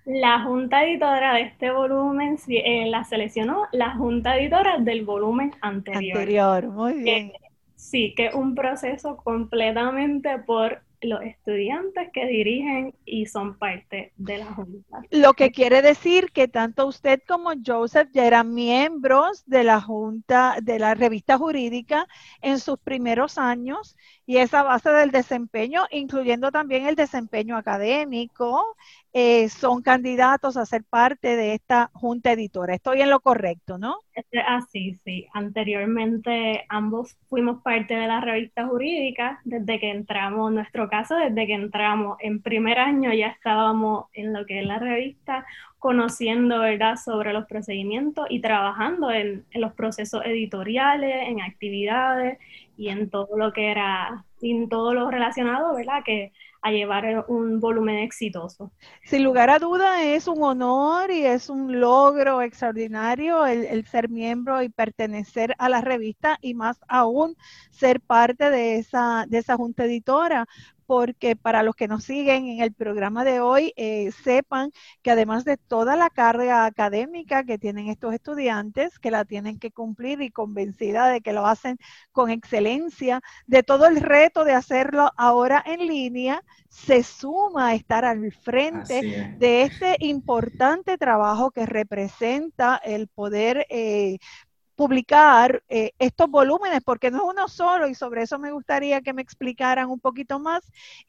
La Junta Editora de este volumen eh, la seleccionó la Junta Editora del volumen anterior. Anterior, muy bien. sí, que es un proceso completamente por los estudiantes que dirigen y son parte de la Junta. Lo que quiere decir que tanto usted como Joseph ya eran miembros de la Junta, de la revista jurídica en sus primeros años y esa base del desempeño, incluyendo también el desempeño académico, eh, son candidatos a ser parte de esta junta editora. Estoy en lo correcto, ¿no? Así, sí. Anteriormente ambos fuimos parte de la revista jurídica desde que entramos, en nuestro caso, desde que entramos en primer año ya estábamos en lo que es la revista, conociendo, ¿verdad?, sobre los procedimientos y trabajando en, los procesos editoriales, en actividades y en todo lo que era, en todo lo relacionado, ¿verdad? Que a llevar un volumen exitoso. Sin lugar a duda es un honor y es un logro extraordinario el, el, ser miembro y pertenecer a la revista y más aún ser parte de esa, de esa junta editora, porque para los que nos siguen en el programa de hoy, eh, sepan que además de toda la carga académica que tienen estos estudiantes, que la tienen que cumplir y convencida de que lo hacen con excelencia, de todo el reto de hacerlo ahora en línea, se suma a estar al frente de este importante trabajo que representa el poder eh, publicar eh, estos volúmenes, porque no es uno solo y sobre eso me gustaría que me explicaran un poquito más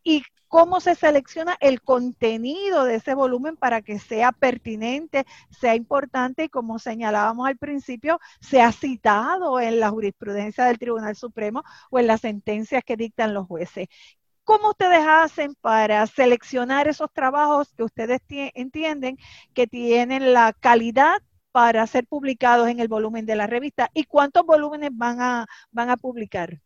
y cómo se selecciona el contenido de ese volumen para que sea pertinente, sea importante y como señalábamos al principio, sea citado en la jurisprudencia del Tribunal Supremo o en las sentencias que dictan los jueces. ¿Cómo ustedes hacen para seleccionar esos trabajos que ustedes entienden que tienen la calidad para ser publicados en el volumen de la revista y cuántos volúmenes van a, van a publicar.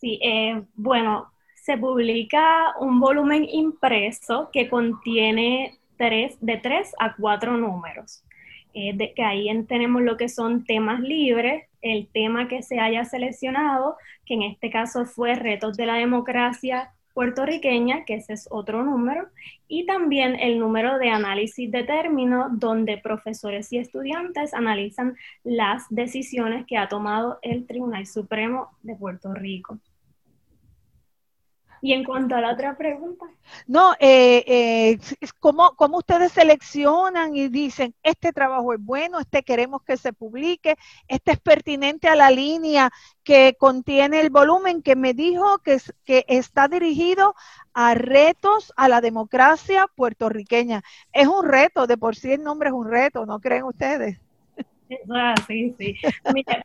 Sí, eh, bueno, se publica un volumen impreso que contiene tres, de tres a cuatro números. Eh, de que ahí tenemos lo que son temas libres, el tema que se haya seleccionado, que en este caso fue retos de la democracia puertorriqueña, que ese es otro número, y también el número de análisis de términos, donde profesores y estudiantes analizan las decisiones que ha tomado el Tribunal Supremo de Puerto Rico. Y en cuanto a la otra pregunta. No, eh, eh, ¿cómo, ¿cómo, ustedes seleccionan y dicen, este trabajo es bueno, este queremos que se publique, este es pertinente a la línea que contiene el volumen que me dijo que, que está dirigido a retos a la democracia puertorriqueña? Es un reto, de por sí el nombre es un reto, ¿no creen ustedes? sí, sí.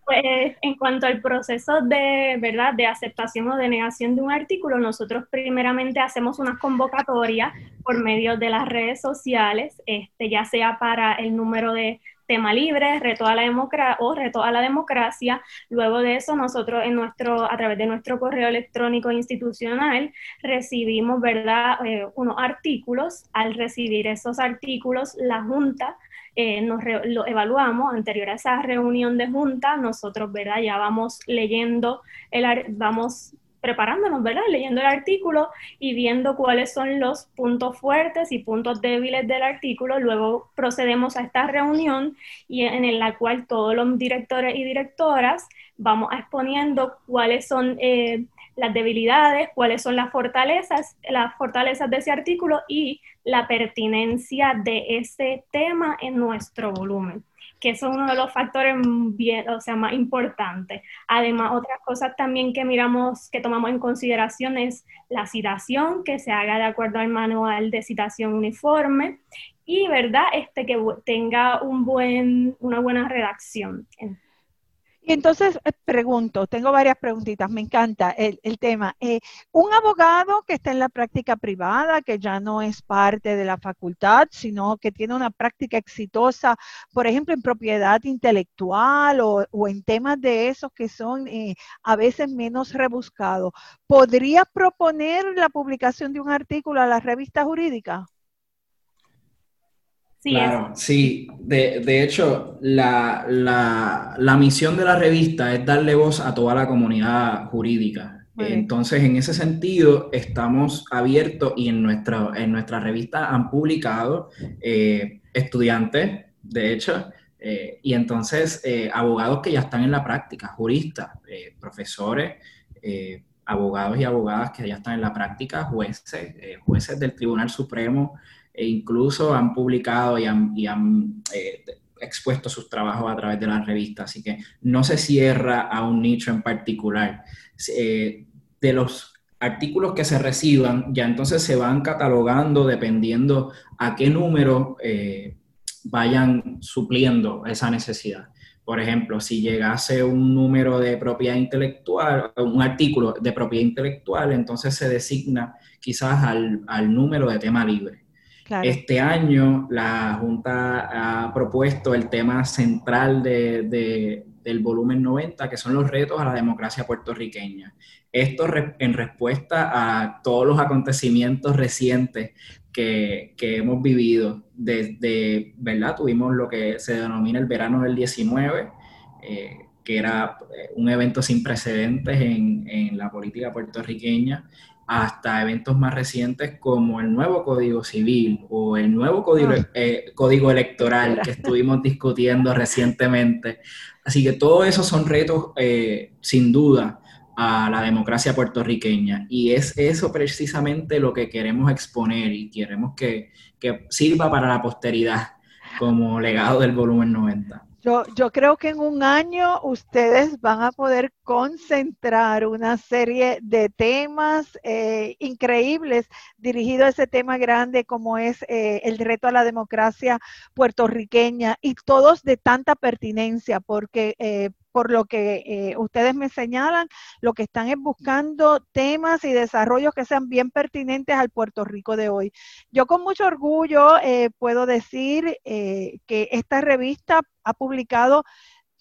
pues, en cuanto al proceso de, ¿verdad? de aceptación o denegación de un artículo, nosotros primeramente hacemos unas convocatorias por medio de las redes sociales, este, ya sea para el número de tema libre, reto a la democracia o reto a la democracia. Luego de eso, nosotros en nuestro, a través de nuestro correo electrónico institucional recibimos, ¿verdad?, eh, unos artículos. Al recibir esos artículos, la Junta eh, nos lo evaluamos anterior a esa reunión de junta, nosotros, ¿verdad? Ya vamos leyendo, el, vamos preparándonos, ¿verdad? Leyendo el artículo y viendo cuáles son los puntos fuertes y puntos débiles del artículo. Luego procedemos a esta reunión y en la cual todos los directores y directoras vamos exponiendo cuáles son eh, las debilidades, cuáles son las fortalezas, las fortalezas de ese artículo y la pertinencia de ese tema en nuestro volumen que eso es uno de los factores bien, o sea, más importantes. Además, otras cosas también que miramos, que tomamos en consideración es la citación, que se haga de acuerdo al manual de citación uniforme y, ¿verdad?, este, que tenga un buen, una buena redacción. Y entonces eh, pregunto, tengo varias preguntitas, me encanta el, tema. Eh, un abogado que está en la práctica privada, que ya no es parte de la facultad, sino que tiene una práctica exitosa, por ejemplo, en propiedad intelectual o, en temas de esos que son eh, a veces menos rebuscados, ¿podría proponer la publicación de un artículo a la revista jurídica? Claro, sí. De, hecho, la, misión de la revista es darle voz a toda la comunidad jurídica. Entonces, en ese sentido, estamos abiertos y en nuestra, en nuestra revista han publicado eh, estudiantes, de hecho, eh, y entonces eh, abogados que ya están en la práctica, juristas, profesores, abogados y abogadas que ya están en la práctica, jueces, jueces del Tribunal Supremo, e incluso han publicado y han, eh, expuesto sus trabajos a través de la revista, así que no se cierra a un nicho en particular. Eh, de los artículos que se reciban, ya entonces se van catalogando dependiendo a qué número eh, vayan supliendo esa necesidad. Por ejemplo, si llegase un número de propiedad intelectual, un artículo de propiedad intelectual, entonces se designa quizás al número de tema libre. Este año la Junta ha propuesto el tema central del volumen 90, que son los retos a la democracia puertorriqueña. Esto en respuesta a todos los acontecimientos recientes que, hemos vivido. Desde, ¿verdad? Tuvimos lo que se denomina el verano del 19, eh, que era eh, un evento sin precedentes en, en la política puertorriqueña hasta eventos más recientes como el nuevo Código Civil o el nuevo Código, ah. eh, código Electoral que estuvimos discutiendo recientemente. Así que todo eso son retos, eh, sin duda, a la democracia puertorriqueña. Y es eso precisamente lo que queremos exponer y queremos que, que sirva para la posteridad como legado del volumen 90. Yo, yo creo que en un año ustedes van a poder concentrar una serie de temas eh, increíbles dirigidos a ese tema grande como es eh, el reto a la democracia puertorriqueña y todos de tanta pertinencia porque eh, por lo que eh, ustedes me señalan, lo que están es buscando temas y desarrollos que sean bien pertinentes al Puerto Rico de hoy. Yo con mucho orgullo eh, puedo decir eh, que esta revista ha publicado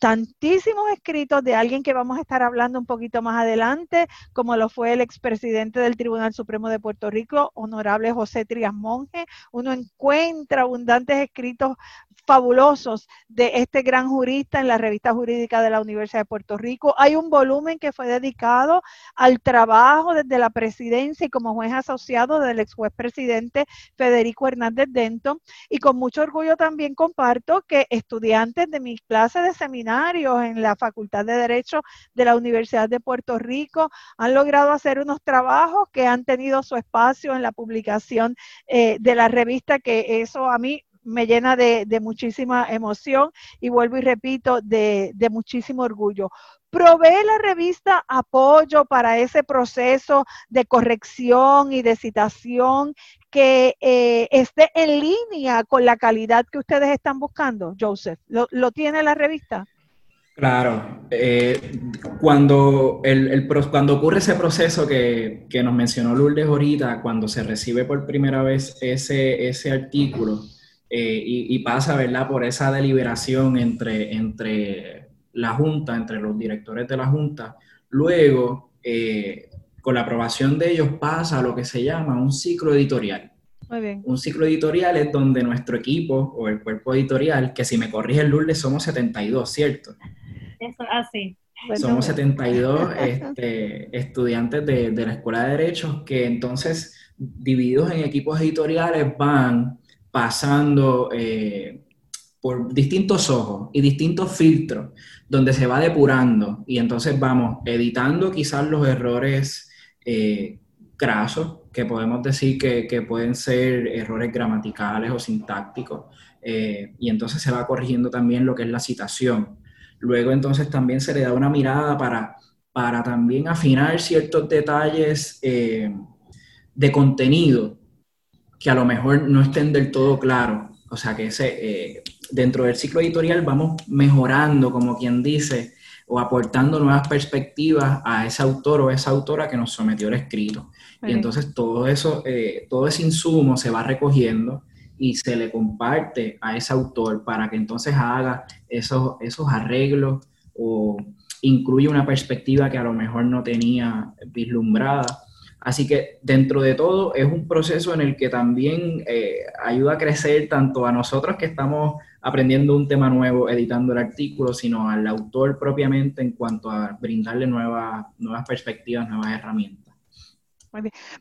tantísimos escritos de alguien que vamos a estar hablando un poquito más adelante, como lo fue el expresidente del Tribunal Supremo de Puerto Rico, honorable José Trias Monge. Uno encuentra abundantes escritos fabulosos de este gran jurista en la revista jurídica de la Universidad de Puerto Rico. Hay un volumen que fue dedicado al trabajo desde la presidencia y como juez asociado del ex juez presidente Federico Hernández Denton. Y con mucho orgullo también comparto que estudiantes de mis clases de seminario en la Facultad de Derecho de la Universidad de Puerto Rico. Han logrado hacer unos trabajos que han tenido su espacio en la publicación eh, de la revista, que eso a mí me llena de, muchísima emoción y vuelvo y repito, de, muchísimo orgullo. ¿Provee la revista apoyo para ese proceso de corrección y de citación que eh, esté en línea con la calidad que ustedes están buscando, Joseph? lo tiene la revista? Claro, eh, cuando, el, cuando ocurre ese proceso que, nos mencionó Lourdes ahorita, cuando se recibe por primera vez ese, ese artículo eh, y, pasa ¿verdad? por esa deliberación entre, entre la Junta, entre los directores de la Junta, luego, eh, con la aprobación de ellos, pasa a lo que se llama un ciclo editorial. Un ciclo editorial es donde nuestro equipo o el cuerpo editorial, que si me corrige el Lourdes somos 72, ¿cierto? Eso, así. somos 72 este, estudiantes de, de la Escuela de Derechos que entonces, divididos en equipos editoriales, van pasando eh, por distintos ojos y distintos filtros, donde se va depurando y entonces vamos editando quizás los errores eh, grasos, que podemos decir que, pueden ser errores gramaticales o sintácticos, eh, y entonces se va corrigiendo también lo que es la citación. Luego entonces también se le da una mirada para, para también afinar ciertos detalles de contenido que a lo mejor no estén del todo claros. O sea, que ese, eh, dentro del ciclo editorial vamos mejorando, como quien dice, o aportando nuevas perspectivas a ese autor o esa autora que nos sometió el escrito. Y entonces todo eso, eh, todo ese insumo se va recogiendo y se le comparte a ese autor para que entonces haga esos, esos arreglos o incluya una perspectiva que a lo mejor no tenía vislumbrada Así que dentro de todo es un proceso en el que también eh, ayuda a crecer tanto a nosotros que estamos aprendiendo un tema nuevo, editando el artículo, sino al autor propiamente en cuanto a brindarle nuevas, nuevas perspectivas, nuevas herramientas.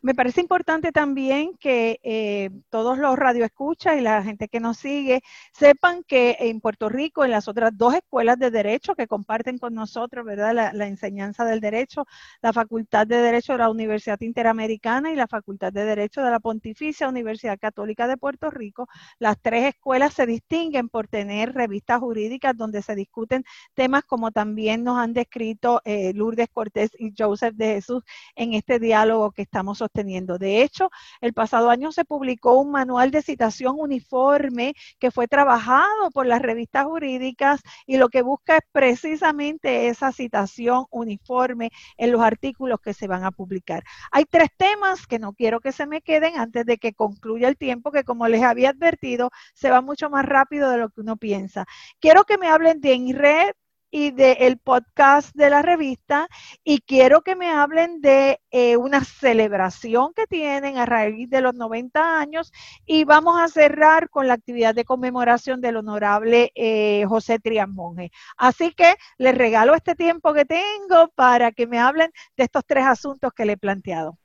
Me parece importante también que eh, todos los radioescuchas y la gente que nos sigue sepan que en Puerto Rico, en las otras dos escuelas de derecho que comparten con nosotros, ¿verdad? La, enseñanza del derecho, la Facultad de Derecho de la Universidad Interamericana y la Facultad de Derecho de la Pontificia Universidad Católica de Puerto Rico, las tres escuelas se distinguen por tener revistas jurídicas donde se discuten temas como también nos han descrito eh, Lourdes Cortés y Joseph de Jesús en este diálogo que estamos sosteniendo. De hecho, el pasado año se publicó un manual de citación uniforme que fue trabajado por las revistas jurídicas y lo que busca es precisamente esa citación uniforme en los artículos que se van a publicar. Hay tres temas que no quiero que se me queden antes de que concluya el tiempo, que como les había advertido, se va mucho más rápido de lo que uno piensa. Quiero que me hablen de INRED, y del podcast de la revista y quiero que me hablen de eh, una celebración que tienen a raíz de los 90 años y vamos a cerrar con la actividad de conmemoración del honorable eh, José Trián Monge. Así que les regalo este tiempo que tengo para que me hablen de estos tres asuntos que le he planteado.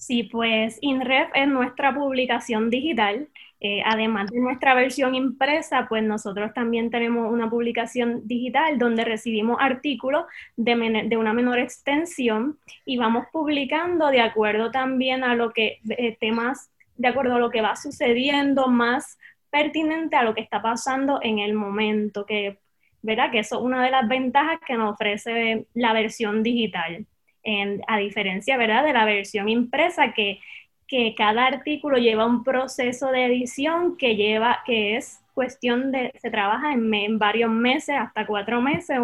Sí, pues INREF es nuestra publicación digital eh, además de nuestra versión impresa, pues nosotros también tenemos una publicación digital donde recibimos artículos de, una menor extensión y vamos publicando de acuerdo también a lo que, eh, temas, de acuerdo a lo que va sucediendo, más pertinente a lo que está pasando en el momento, que, ¿verdad? Que eso es una de las ventajas que nos ofrece la versión digital. A diferencia, ¿verdad? De la versión impresa que que cada artículo lleva un proceso de edición que lleva, que es cuestión de, se trabaja en, varios meses, hasta cuatro meses,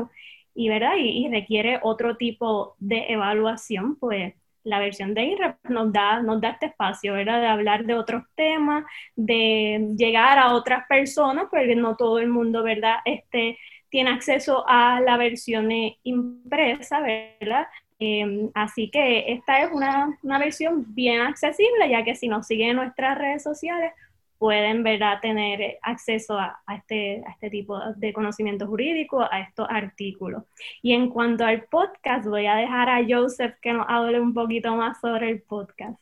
y, ¿verdad? Y, requiere otro tipo de evaluación, pues la versión de IREP nos da, nos da este espacio, ¿verdad? De hablar de otros temas, de llegar a otras personas, porque no todo el mundo, ¿verdad? Este, tiene acceso a la versión impresa, ¿verdad? Em, así que esta es una, versión bien accesible, ya que si nos siguen en nuestras redes sociales, pueden ¿verdad? tener acceso a, este, a este tipo de conocimiento jurídico, a estos artículos. Y en cuanto al podcast, voy a dejar a Joseph que nos hable un poquito más sobre el podcast.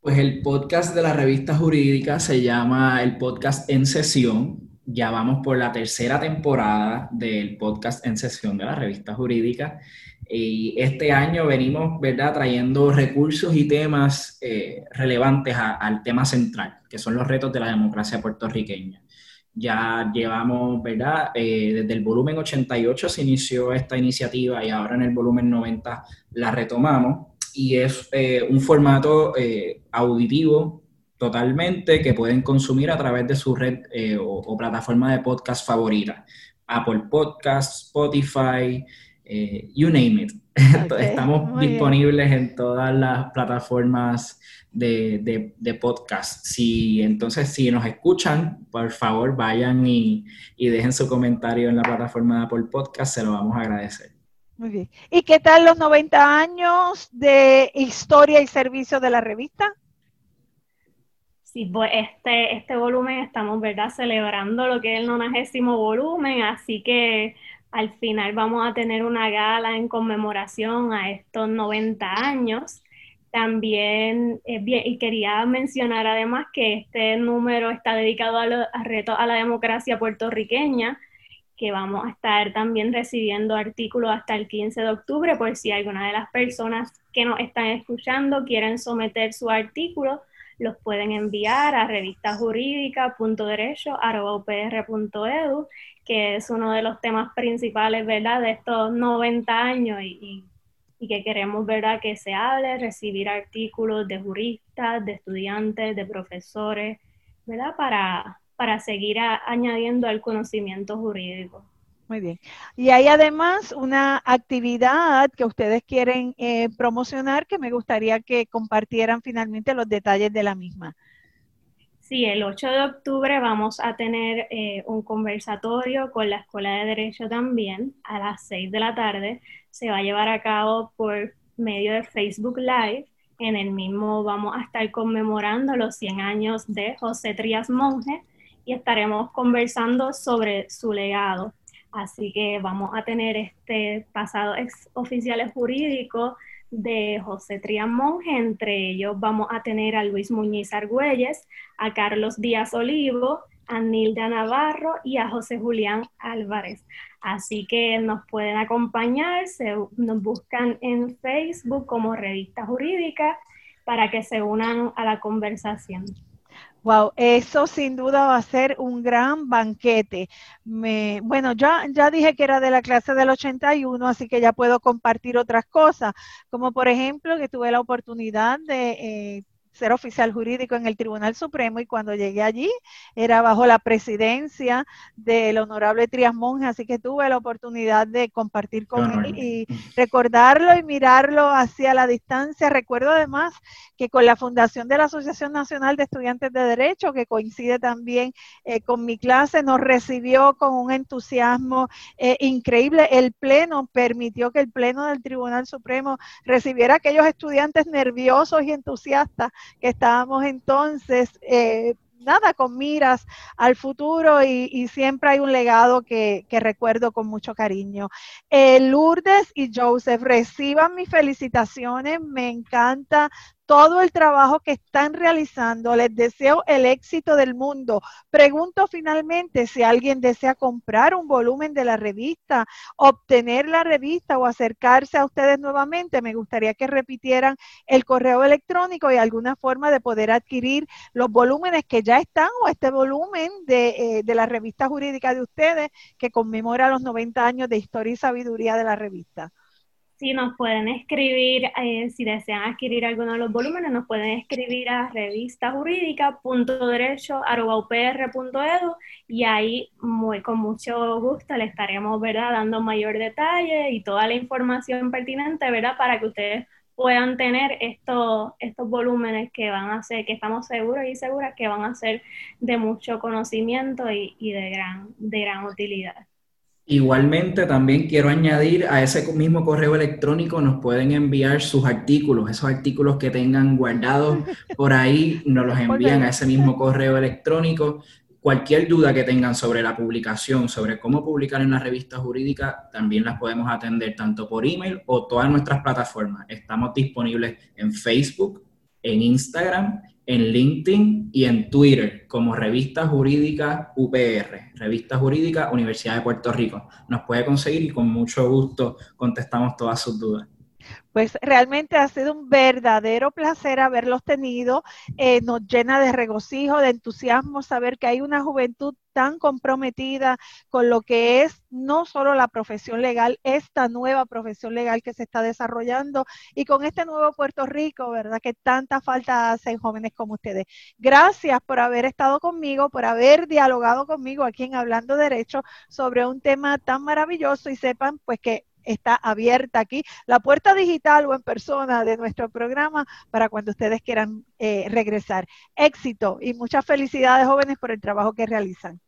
Pues el podcast de la revista jurídica se llama el podcast En Sesión. Ya vamos por la tercera temporada del podcast En Sesión de la revista jurídica. Y este año venimos, ¿verdad?, trayendo recursos y temas eh, relevantes al tema central, que son los retos de la democracia puertorriqueña. Ya llevamos, ¿verdad? Eh, desde el volumen 88 se inició esta iniciativa y ahora en el volumen 90 la retomamos. Y es eh, un formato auditivo totalmente que pueden consumir a través de su red o, o, plataforma de podcast favorita. Apple Podcasts, Spotify, eh, you name it. Estamos disponibles en todas las plataformas de, podcast. Si, entonces, si nos escuchan, por favor vayan y, dejen su comentario en la plataforma de Apple Podcast, se lo vamos a agradecer. Muy bien. ¿Y qué tal los 90 años de historia y servicio de la revista? Sí, pues este, este volumen estamos, ¿verdad?, celebrando lo que es el nonagésimo volumen, así que al final vamos a tener una gala en conmemoración a estos 90 años. También, eh, y quería mencionar además que este número está dedicado a, a retos a la democracia puertorriqueña, que vamos a estar también recibiendo artículos hasta el 15 de octubre, por si alguna de las personas que nos están escuchando quieren someter su artículo, los pueden enviar a revistajurídica.derecho.upr.edu, que es uno de los temas principales, ¿verdad?, de estos 90 años y, y que queremos, ¿verdad?, que se hable, recibir artículos de juristas, de estudiantes, de profesores, ¿verdad?, para, para seguir añadiendo al conocimiento jurídico. Muy bien. Y hay además una actividad que ustedes quieren eh, promocionar que me gustaría que compartieran finalmente los detalles de la misma. Sí, el 8 de octubre vamos a tener eh, un conversatorio con la Escuela de Derecho también a las 6 de la tarde. Se va a llevar a cabo por medio de Facebook Live. En el mismo vamos a estar conmemorando los 100 años de José Trías Monge y estaremos conversando sobre su legado. Así que vamos a tener este pasado ex oficiales jurídicos de José Trián entre ellos vamos a tener a Luis Muñiz Argüelles, a Carlos Díaz Olivo, a Nilda Navarro y a José Julián Álvarez. Así que nos pueden acompañar, se, nos buscan en Facebook como Revista Jurídica para que se unan a la conversación. Wow, eso sin duda va a ser un gran banquete. Me, bueno, ya, ya dije que era de la clase del 81, así que ya puedo compartir otras cosas, como por ejemplo que tuve la oportunidad de eh, ser oficial jurídico en el Tribunal Supremo y cuando llegué allí era bajo la presidencia del honorable Trias Monge, así que tuve la oportunidad de compartir con él y recordarlo y mirarlo hacia la distancia. Recuerdo además que con la fundación de la Asociación Nacional de Estudiantes de Derecho, que coincide también eh, con mi clase, nos recibió con un entusiasmo eh, increíble. El Pleno permitió que el Pleno del Tribunal Supremo recibiera a aquellos estudiantes nerviosos y entusiastas que estábamos entonces, eh, nada, con miras al futuro y, siempre hay un legado que, recuerdo con mucho cariño. Eh, Lourdes y Joseph, reciban mis felicitaciones, me encanta todo el trabajo que están realizando. Les deseo el éxito del mundo. Pregunto finalmente si alguien desea comprar un volumen de la revista, obtener la revista o acercarse a ustedes nuevamente. Me gustaría que repitieran el correo electrónico y alguna forma de poder adquirir los volúmenes que ya están o este volumen de, eh, la revista jurídica de ustedes que conmemora los 90 años de historia y sabiduría de la revista. Si nos pueden escribir, eh, si desean adquirir alguno de los volúmenes, nos pueden escribir a revistajurídica.derecho.upr.edu y ahí muy, con mucho gusto le estaremos ¿verdad? dando mayor detalle y toda la información pertinente ¿verdad? para que ustedes puedan tener estos, estos volúmenes que van a ser, que estamos seguros y seguras que van a ser de mucho conocimiento y, y de, gran, de gran utilidad. Igualmente, también quiero añadir a ese mismo correo electrónico nos pueden enviar sus artículos, esos artículos que tengan guardados por ahí, nos los envían a ese mismo correo electrónico. Cualquier duda que tengan sobre la publicación, sobre cómo publicar en la revista jurídica, también las podemos atender tanto por email o todas nuestras plataformas. Estamos disponibles en Facebook, en Instagram en LinkedIn y en Twitter como Revista Jurídica UPR, Revista Jurídica Universidad de Puerto Rico. Nos puede conseguir y con mucho gusto contestamos todas sus dudas. Pues realmente ha sido un verdadero placer haberlos tenido. Eh, nos llena de regocijo, de entusiasmo saber que hay una juventud tan comprometida con lo que es no solo la profesión legal, esta nueva profesión legal que se está desarrollando y con este nuevo Puerto Rico, ¿verdad? Que tanta falta hacen jóvenes como ustedes. Gracias por haber estado conmigo, por haber dialogado conmigo aquí en Hablando Derecho sobre un tema tan maravilloso y sepan pues que está abierta aquí, la puerta digital o en persona de nuestro programa para cuando ustedes quieran eh, regresar. Éxito y muchas felicidades jóvenes por el trabajo que realizan.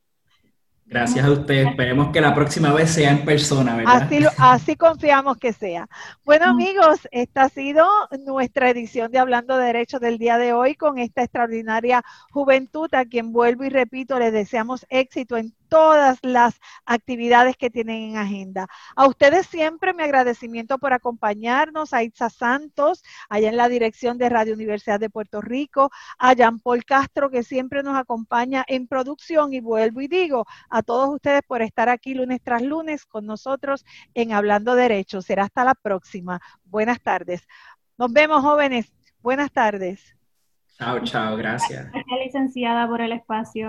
Gracias a usted. Esperemos que la próxima vez sea en persona, ¿verdad? Así, así confiamos que sea. Bueno, amigos, esta ha sido nuestra edición de Hablando de Derechos del día de hoy con esta extraordinaria juventud a quien vuelvo y repito, les deseamos éxito en todas las actividades que tienen en agenda. A ustedes siempre mi agradecimiento por acompañarnos, a Itza Santos, allá en la dirección de Radio Universidad de Puerto Rico, a Jean Paul Castro, que siempre nos acompaña en producción, y vuelvo y digo a todos ustedes por estar aquí lunes tras lunes con nosotros en Hablando Derecho. Será hasta la próxima. Buenas tardes. Nos vemos, jóvenes. Buenas tardes. Chao, chao, gracias. Gracias, licenciada, por el espacio.